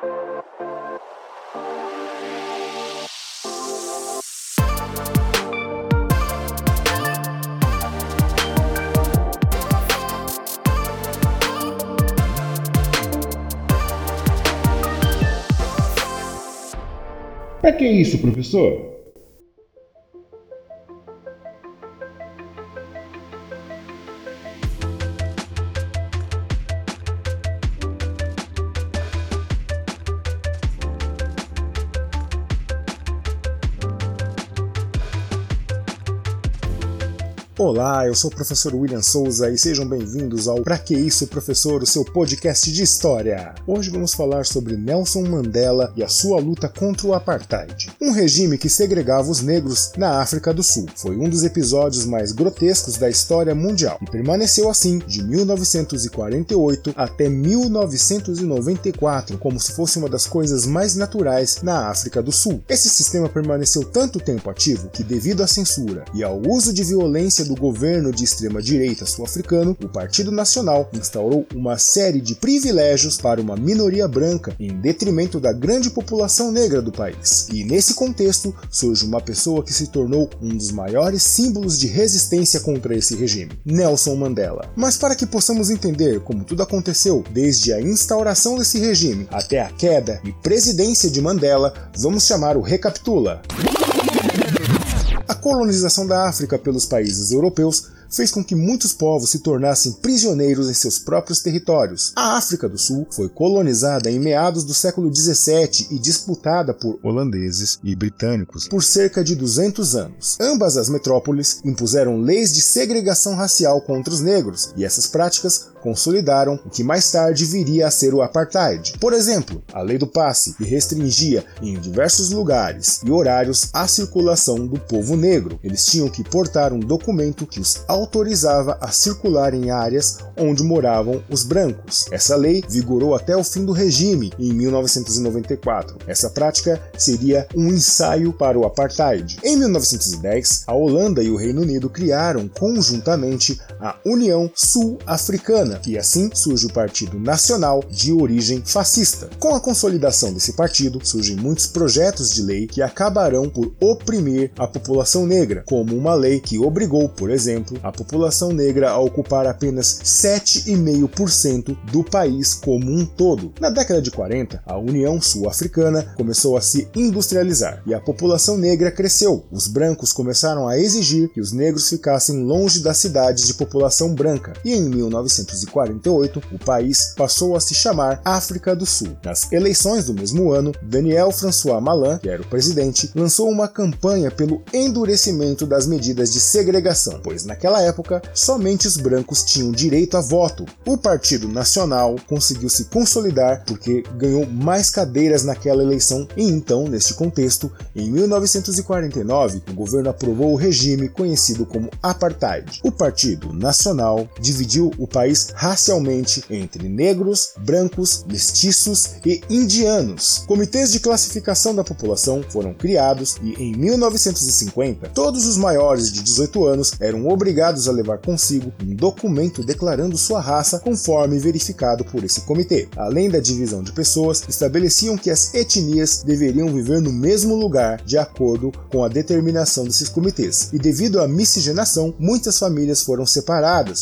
Para que isso, professor? Olá, eu sou o professor William Souza e sejam bem-vindos ao Pra Que Isso, Professor, o seu podcast de história. Hoje vamos falar sobre Nelson Mandela e a sua luta contra o apartheid, um regime que segregava os negros na África do Sul. Foi um dos episódios mais grotescos da história mundial e permaneceu assim de 1948 até 1994, como se fosse uma das coisas mais naturais na África do Sul. Esse sistema permaneceu tanto tempo ativo que, devido à censura e ao uso de violência do governo de extrema-direita sul-africano, o Partido Nacional instaurou uma série de privilégios para uma minoria branca em detrimento da grande população negra do país. E nesse contexto surge uma pessoa que se tornou um dos maiores símbolos de resistência contra esse regime, Nelson Mandela. Mas para que possamos entender como tudo aconteceu desde a instauração desse regime até a queda e presidência de Mandela, vamos chamar o Recapitula. A colonização da África pelos países europeus fez com que muitos povos se tornassem prisioneiros em seus próprios territórios. A África do Sul foi colonizada em meados do século 17 e disputada por holandeses e britânicos por cerca de 200 anos. Ambas as metrópoles impuseram leis de segregação racial contra os negros, e essas práticas consolidaram o que mais tarde viria a ser o apartheid. Por exemplo, a lei do passe, que restringia em diversos lugares e horários a circulação do povo negro. Eles tinham que portar um documento que os autorizava a circular em áreas onde moravam os brancos. Essa lei vigorou até o fim do regime em 1994. Essa prática seria um ensaio para o apartheid. Em 1910, a Holanda e o Reino Unido criaram conjuntamente a União Sul-Africana e assim surge o Partido Nacional de origem fascista. Com a consolidação desse partido, surgem muitos projetos de lei que acabarão por oprimir a população negra, como uma lei que obrigou, por exemplo, a população negra a ocupar apenas 7,5% do país como um todo. Na década de 40, a União Sul-Africana começou a se industrializar e a população negra cresceu. Os brancos começaram a exigir que os negros ficassem longe das cidades de população branca, e em 1900 1948, o país passou a se chamar África do Sul. Nas eleições do mesmo ano, Daniel François Malan, que era o presidente, lançou uma campanha pelo endurecimento das medidas de segregação, pois naquela época somente os brancos tinham direito a voto. O Partido Nacional conseguiu se consolidar porque ganhou mais cadeiras naquela eleição e então, neste contexto, em 1949, o governo aprovou o regime conhecido como apartheid. O Partido Nacional dividiu o país racialmente entre negros, brancos, mestiços e indianos. Comitês de classificação da população foram criados e em 1950 todos os maiores de 18 anos eram obrigados a levar consigo um documento declarando sua raça conforme verificado por esse comitê. Além da divisão de pessoas, estabeleciam que as etnias deveriam viver no mesmo lugar de acordo com a determinação desses comitês. E devido à miscigenação, muitas famílias foram separadas,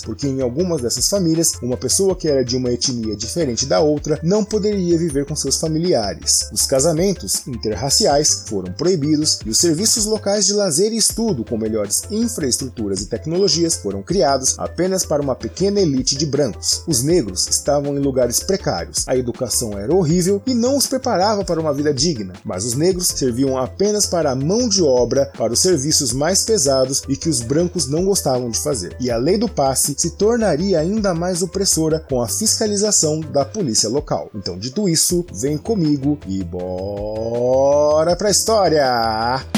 porque em algumas dessas famílias famílias, uma pessoa que era de uma etnia diferente da outra não poderia viver com seus familiares. Os casamentos interraciais foram proibidos e os serviços locais de lazer e estudo com melhores infraestruturas e tecnologias foram criados apenas para uma pequena elite de brancos. Os negros estavam em lugares precários, a educação era horrível e não os preparava para uma vida digna, mas os negros serviam apenas para a mão de obra para os serviços mais pesados e que os brancos não gostavam de fazer. E a lei do passe se tornaria ainda mais opressora com a fiscalização da polícia local. Então, dito isso, vem comigo e bora pra história!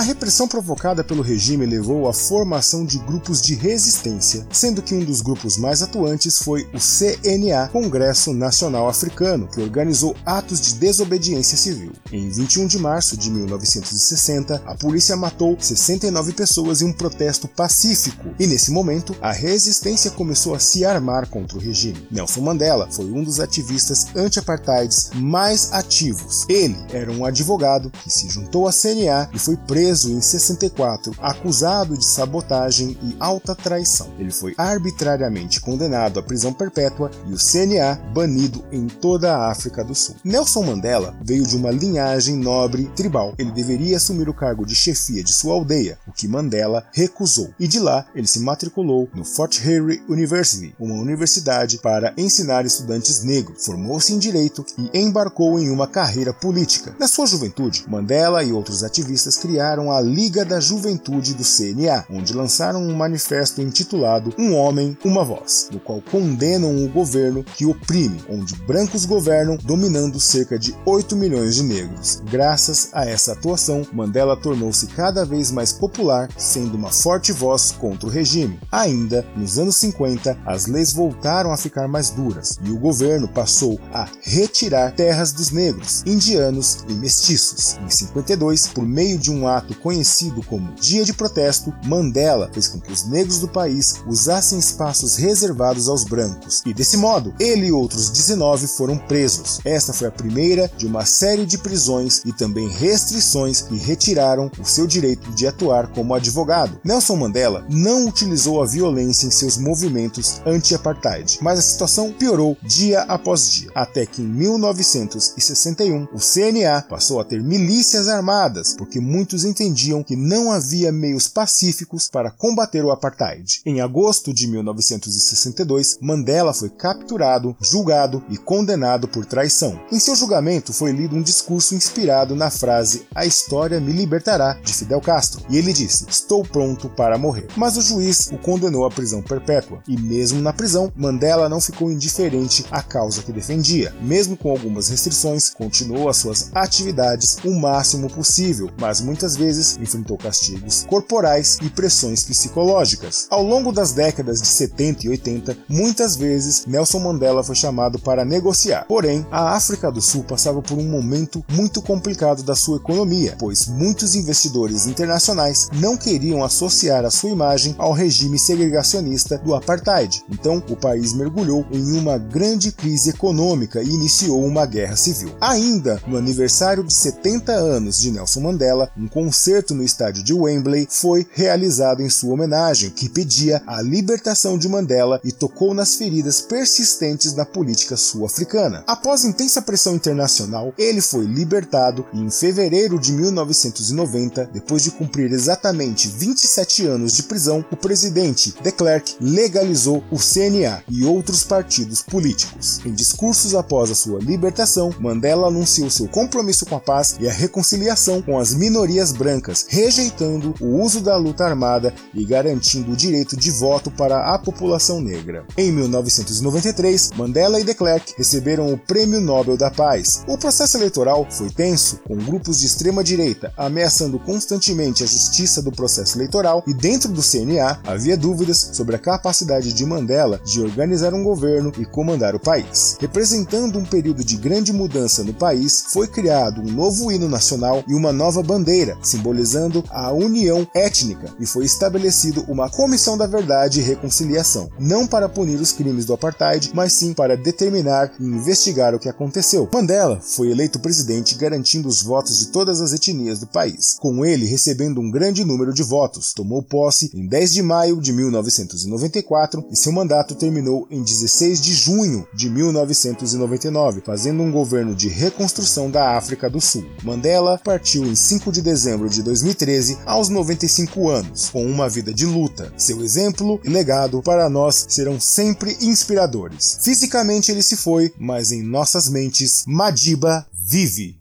A repressão provocada pelo regime levou à formação de grupos de resistência, sendo que um dos grupos mais atuantes foi o CNA, Congresso Nacional Africano, que organizou atos de desobediência civil. Em 21 de março de 1960, a polícia matou 69 pessoas em um protesto pacífico, e nesse momento a resistência começou a se armar contra o regime. Nelson Mandela foi um dos ativistas anti-apartheids mais ativos. Ele era um advogado que se juntou à CNA e foi preso em 64, acusado de sabotagem e alta traição. Ele foi arbitrariamente condenado à prisão perpétua e o CNA banido em toda a África do Sul. Nelson Mandela veio de uma linhagem nobre tribal. Ele deveria assumir o cargo de chefia de sua aldeia, o que Mandela recusou. E de lá ele se matriculou no Fort Hare University, uma universidade para ensinar estudantes negros. Formou-se em direito e embarcou em uma carreira política. Na sua juventude, Mandela e outros ativistas criaram a Liga da Juventude do CNA, onde lançaram um manifesto intitulado Um Homem, Uma Voz, no qual condenam o governo que oprime, onde brancos governam, dominando cerca de 8 milhões de negros. Graças a essa atuação, Mandela tornou-se cada vez mais popular, sendo uma forte voz contra o regime. Ainda nos anos 50, as leis voltaram a ficar mais duras e o governo passou a retirar terras dos negros, indianos e mestiços. Em 52, por meio de um ato conhecido como Dia de Protesto, Mandela fez com que os negros do país usassem espaços reservados aos brancos, e desse modo, ele e outros 19 foram presos. Esta foi a primeira de uma série de prisões e também restrições que retiraram o seu direito de atuar como advogado. Nelson Mandela não utilizou a violência em seus movimentos anti-apartheid, mas a situação piorou dia após dia, até que em 1961 o CNA passou a ter milícias armadas, porque muitos entendiam que não havia meios pacíficos para combater o apartheid. Em agosto de 1962, Mandela foi capturado, julgado e condenado por traição. Em seu julgamento foi lido um discurso inspirado na frase A história me libertará de Fidel Castro, e ele disse: Estou pronto para morrer. Mas o juiz o condenou à prisão perpétua, e mesmo na prisão, Mandela não ficou indiferente à causa que defendia. Mesmo com algumas restrições, continuou as suas atividades o máximo possível, mas muitas vezes enfrentou castigos corporais e pressões psicológicas. Ao longo das décadas de 70 e 80, muitas vezes Nelson Mandela foi chamado para negociar. Porém, a África do Sul passava por um momento muito complicado da sua economia, pois muitos investidores internacionais não queriam associar a sua imagem ao regime segregacionista do apartheid. Então, o país mergulhou em uma grande crise econômica e iniciou uma guerra civil. Ainda no aniversário de 70 anos de Nelson Mandela, um concerto no estádio de Wembley foi realizado em sua homenagem, que pedia a libertação de Mandela e tocou nas feridas persistentes na política sul-africana. Após intensa pressão internacional, ele foi libertado e em fevereiro de 1990, depois de cumprir exatamente 27 anos de prisão, o presidente de Klerk legalizou o CNA e outros partidos políticos. Em discursos após a sua libertação, Mandela anunciou seu compromisso com a paz e a reconciliação com as minorias brancas, rejeitando o uso da luta armada e garantindo o direito de voto para a população negra. Em 1993, Mandela e de Klerk receberam o Prêmio Nobel da Paz. O processo eleitoral foi tenso, com grupos de extrema direita ameaçando constantemente a justiça do processo eleitoral e dentro do CNA havia dúvidas sobre a capacidade de Mandela de organizar um governo e comandar o país. Representando um período de grande mudança no país, foi criado um novo hino nacional e uma nova bandeira, simbolizando a união étnica, e foi estabelecido uma Comissão da Verdade e Reconciliação, não para punir os crimes do apartheid, mas sim para determinar e investigar o que aconteceu. Mandela foi eleito presidente garantindo os votos de todas as etnias do país, com ele recebendo um grande número de votos. Tomou posse em 10 de maio de 1994 e seu mandato terminou em 16 de junho de 1999, fazendo um governo de reconstrução da África do Sul. Mandela partiu em 5 de dezembro de 2013 aos 95 anos, com uma vida de luta. Seu exemplo e legado para nós serão sempre inspiradores. Fisicamente ele se foi, mas em nossas mentes, Madiba vive.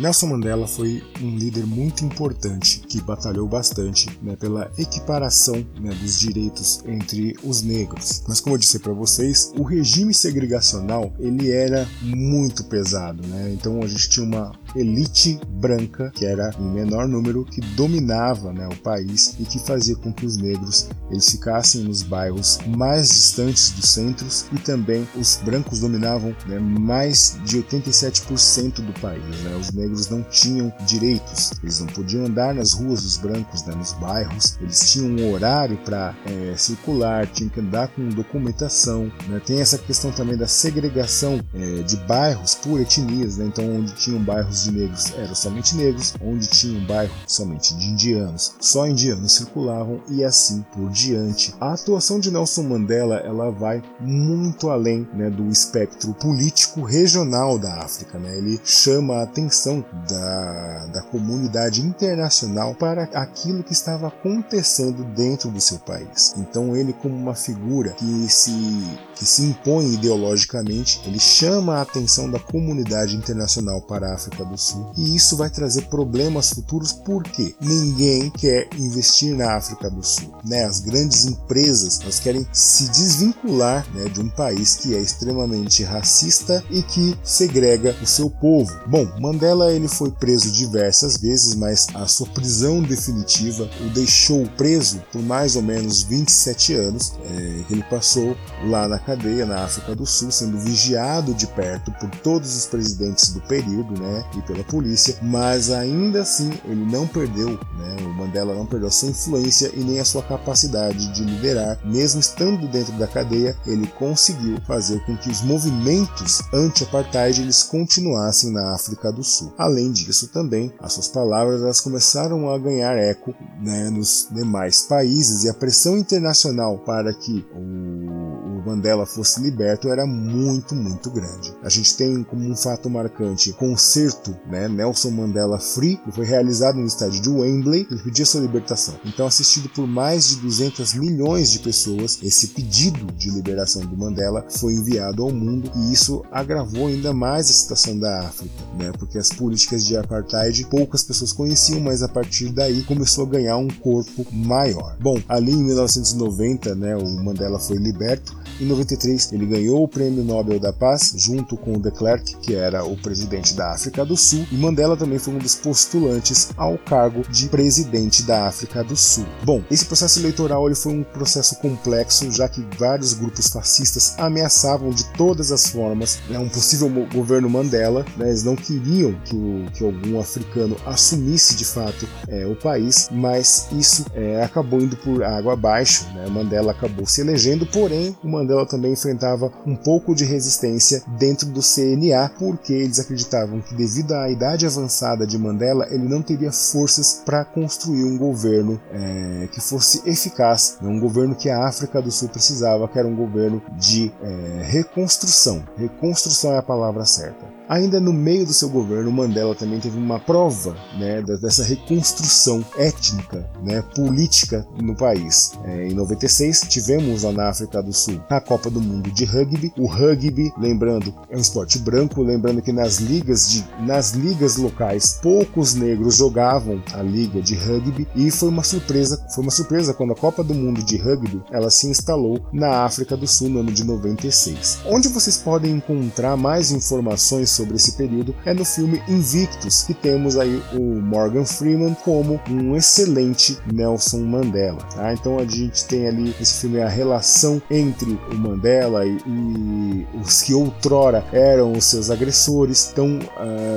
Nelson Mandela foi um líder muito importante que batalhou bastante né, pela equiparação né, dos direitos entre os negros. Mas como eu disse para vocês, o regime segregacional ele era muito pesado, né? Então a gente tinha uma elite branca que era em menor número que dominava né, o país e que fazia com que os negros eles ficassem nos bairros mais distantes dos centros e também os brancos dominavam né, mais de 87% do país. Né? Os negros não tinham direitos, eles não podiam andar nas ruas dos brancos, né, nos bairros, eles tinham um horário para é, circular, tinham que andar com documentação. Né? Tem essa questão também da segregação é, de bairros por etnias, né? então onde tinham bairros de negros eram somente negros, onde tinha um bairro somente de indianos, só indianos circulavam e assim por diante. A atuação de Nelson Mandela ela vai muito além né, do espectro político regional da África. Né? Ele chama a atenção da, da comunidade internacional para aquilo que estava acontecendo dentro do seu país. Então ele como uma figura que se, que se impõe ideologicamente, ele chama a atenção da comunidade internacional para a África do Sul e isso vai trazer problemas futuros porque ninguém quer investir na África do Sul. Né? As grandes empresas elas querem se desvincular né, de um país que é extremamente racista e que segrega o seu povo. Bom, Mandela ele foi preso diversas vezes, mas a sua prisão definitiva o deixou preso por mais ou menos 27 anos. É, ele passou lá na cadeia na África do Sul, sendo vigiado de perto por todos os presidentes do período, né, e pela polícia, mas ainda assim ele não perdeu, né, o Mandela não perdeu a sua influência e nem a sua capacidade de liderar, mesmo estando dentro da cadeia, ele conseguiu fazer com que os movimentos anti-apartheid eles continuassem na África do Sul. Além disso, também as suas palavras elas começaram a ganhar eco né, nos demais países e a pressão internacional para que o Mandela fosse liberto era muito, muito grande. A gente tem como um fato marcante concerto né, Nelson Mandela Free, que foi realizado no estádio de Wembley, ele pedia sua libertação. Então, assistido por mais de 200 milhões de pessoas, esse pedido de liberação do Mandela foi enviado ao mundo e isso agravou ainda mais a situação da África, né, porque as políticas de apartheid poucas pessoas conheciam, mas a partir daí começou a ganhar um corpo maior. Bom, ali em 1990, né, o Mandela foi liberto. Em 93, ele ganhou o Prêmio Nobel da Paz junto com o de Klerk, que era o presidente da África do Sul, e Mandela também foi um dos postulantes ao cargo de presidente da África do Sul. Bom, esse processo eleitoral ele foi um processo complexo, já que vários grupos fascistas ameaçavam de todas as formas né, um possível governo Mandela. Né, eles não queriam que, o, que algum africano assumisse de fato é, o país, mas isso é, acabou indo por água abaixo. Né, Mandela acabou se elegendo, porém o Mandela também enfrentava um pouco de resistência dentro do CNA, porque eles acreditavam que devido à idade avançada de Mandela, ele não teria forças para construir um governo é, que fosse eficaz, né, um governo que a África do Sul precisava, que era um governo de é, reconstrução. Reconstrução é a palavra certa. Ainda no meio do seu governo, Mandela também teve uma prova né, dessa reconstrução étnica, né, política no país. É, em 96, tivemos lá na África do Sul a Copa do Mundo de Rugby. O rugby, lembrando, é um esporte branco, lembrando que nas ligas, de, nas ligas locais poucos negros jogavam a liga de rugby e foi uma surpresa, foi uma surpresa quando a Copa do Mundo de Rugby ela se instalou na África do Sul no ano de 96. Onde vocês podem encontrar mais informações sobre esse período é no filme Invictus, que temos aí o Morgan Freeman como um excelente Nelson Mandela. Tá? Então a gente tem ali esse filme a relação entre o Mandela e, e os que outrora eram os seus agressores. Então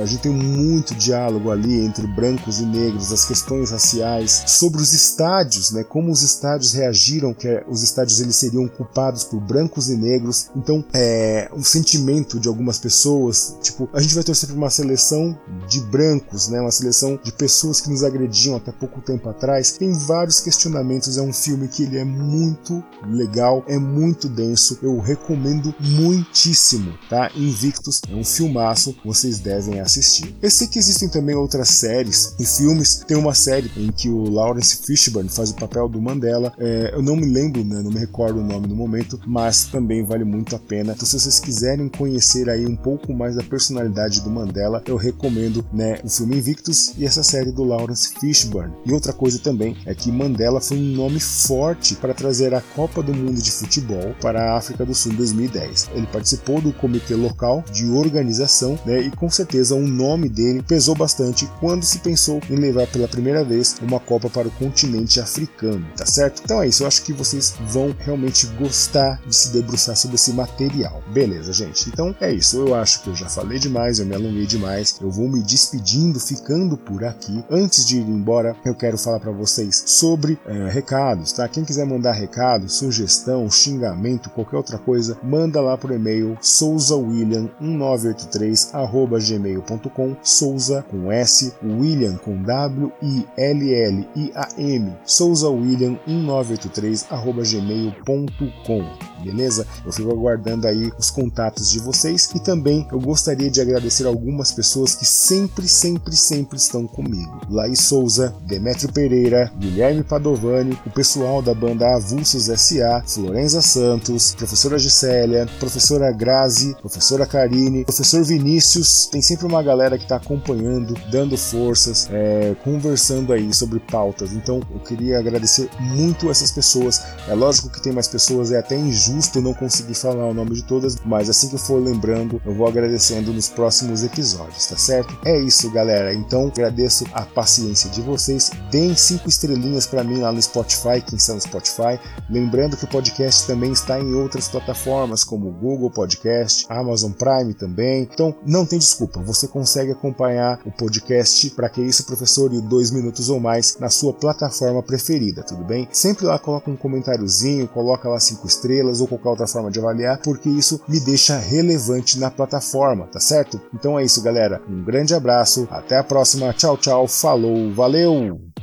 a gente tem muito diálogo ali entre brancos e negros, as questões raciais, sobre os estádios, né? Como os estádios reagiram, que os estádios eles seriam ocupados por brancos e negros. Então é um sentimento de algumas pessoas, tipo Tipo, a gente vai torcer para uma seleção de brancos, né? Uma seleção de pessoas que nos agrediam até pouco tempo atrás. Tem vários questionamentos. É um filme que ele é muito legal, é muito denso. Eu recomendo muitíssimo, tá? Invictus é um filmaço, vocês devem assistir. Eu sei que existem também outras séries e filmes. Tem uma série em que o Lawrence Fishburne faz o papel do Mandela. É, eu não me lembro, né? Não me recordo o nome no momento, mas também vale muito a pena. Então, se vocês quiserem conhecer aí um pouco mais da personalidade personalidade do Mandela, eu recomendo né, o filme Invictus e essa série do Lawrence Fishburne. E outra coisa também é que Mandela foi um nome forte para trazer a Copa do Mundo de Futebol para a África do Sul em 2010. Ele participou do comitê local de organização né, e com certeza o nome dele pesou bastante quando se pensou em levar pela primeira vez uma Copa para o continente africano, tá certo? Então é isso, eu acho que vocês vão realmente gostar de se debruçar sobre esse material. Beleza, gente? Então é isso, eu acho que eu já falei demais, eu me alonguei demais, eu vou me despedindo, ficando por aqui. Antes de ir embora, eu quero falar para vocês sobre é, recados, tá? Quem quiser mandar recado, sugestão, xingamento, qualquer outra coisa, manda lá por e-mail souzawilliam1983@gmail.com, Souza com S, William com W I L L I A M, souzawilliam1983@gmail.com beleza? Eu fico aguardando aí os contatos de vocês e também eu gostaria de agradecer algumas pessoas que sempre, sempre, sempre estão comigo. Laís Souza, Demetrio Pereira, Guilherme Padovani, o pessoal da banda Avulsos SA, Florenza Santos, professora Gisélia, professora Grazi, professora Karine, professor Vinícius, tem sempre uma galera que está acompanhando, dando forças, é, conversando aí sobre pautas. Então eu queria agradecer muito essas pessoas. É lógico que tem mais pessoas, é até injusto justo não conseguir falar o nome de todas, mas assim que eu for lembrando, eu vou agradecendo nos próximos episódios, tá certo? É isso, galera. Então, agradeço a paciência de vocês. Deem cinco estrelinhas para mim lá no Spotify, quem está no Spotify. Lembrando que o podcast também está em outras plataformas, como Google Podcast, Amazon Prime também. Então, não tem desculpa, você consegue acompanhar o podcast para que isso, professor, e dois minutos ou mais na sua plataforma preferida, tudo bem? Sempre lá coloca um comentáriozinho, coloca lá cinco estrelas ou qualquer outra forma de avaliar, porque isso me deixa relevante na plataforma, tá certo? Então é isso, galera. Um grande abraço, até a próxima, tchau, tchau, falou, valeu!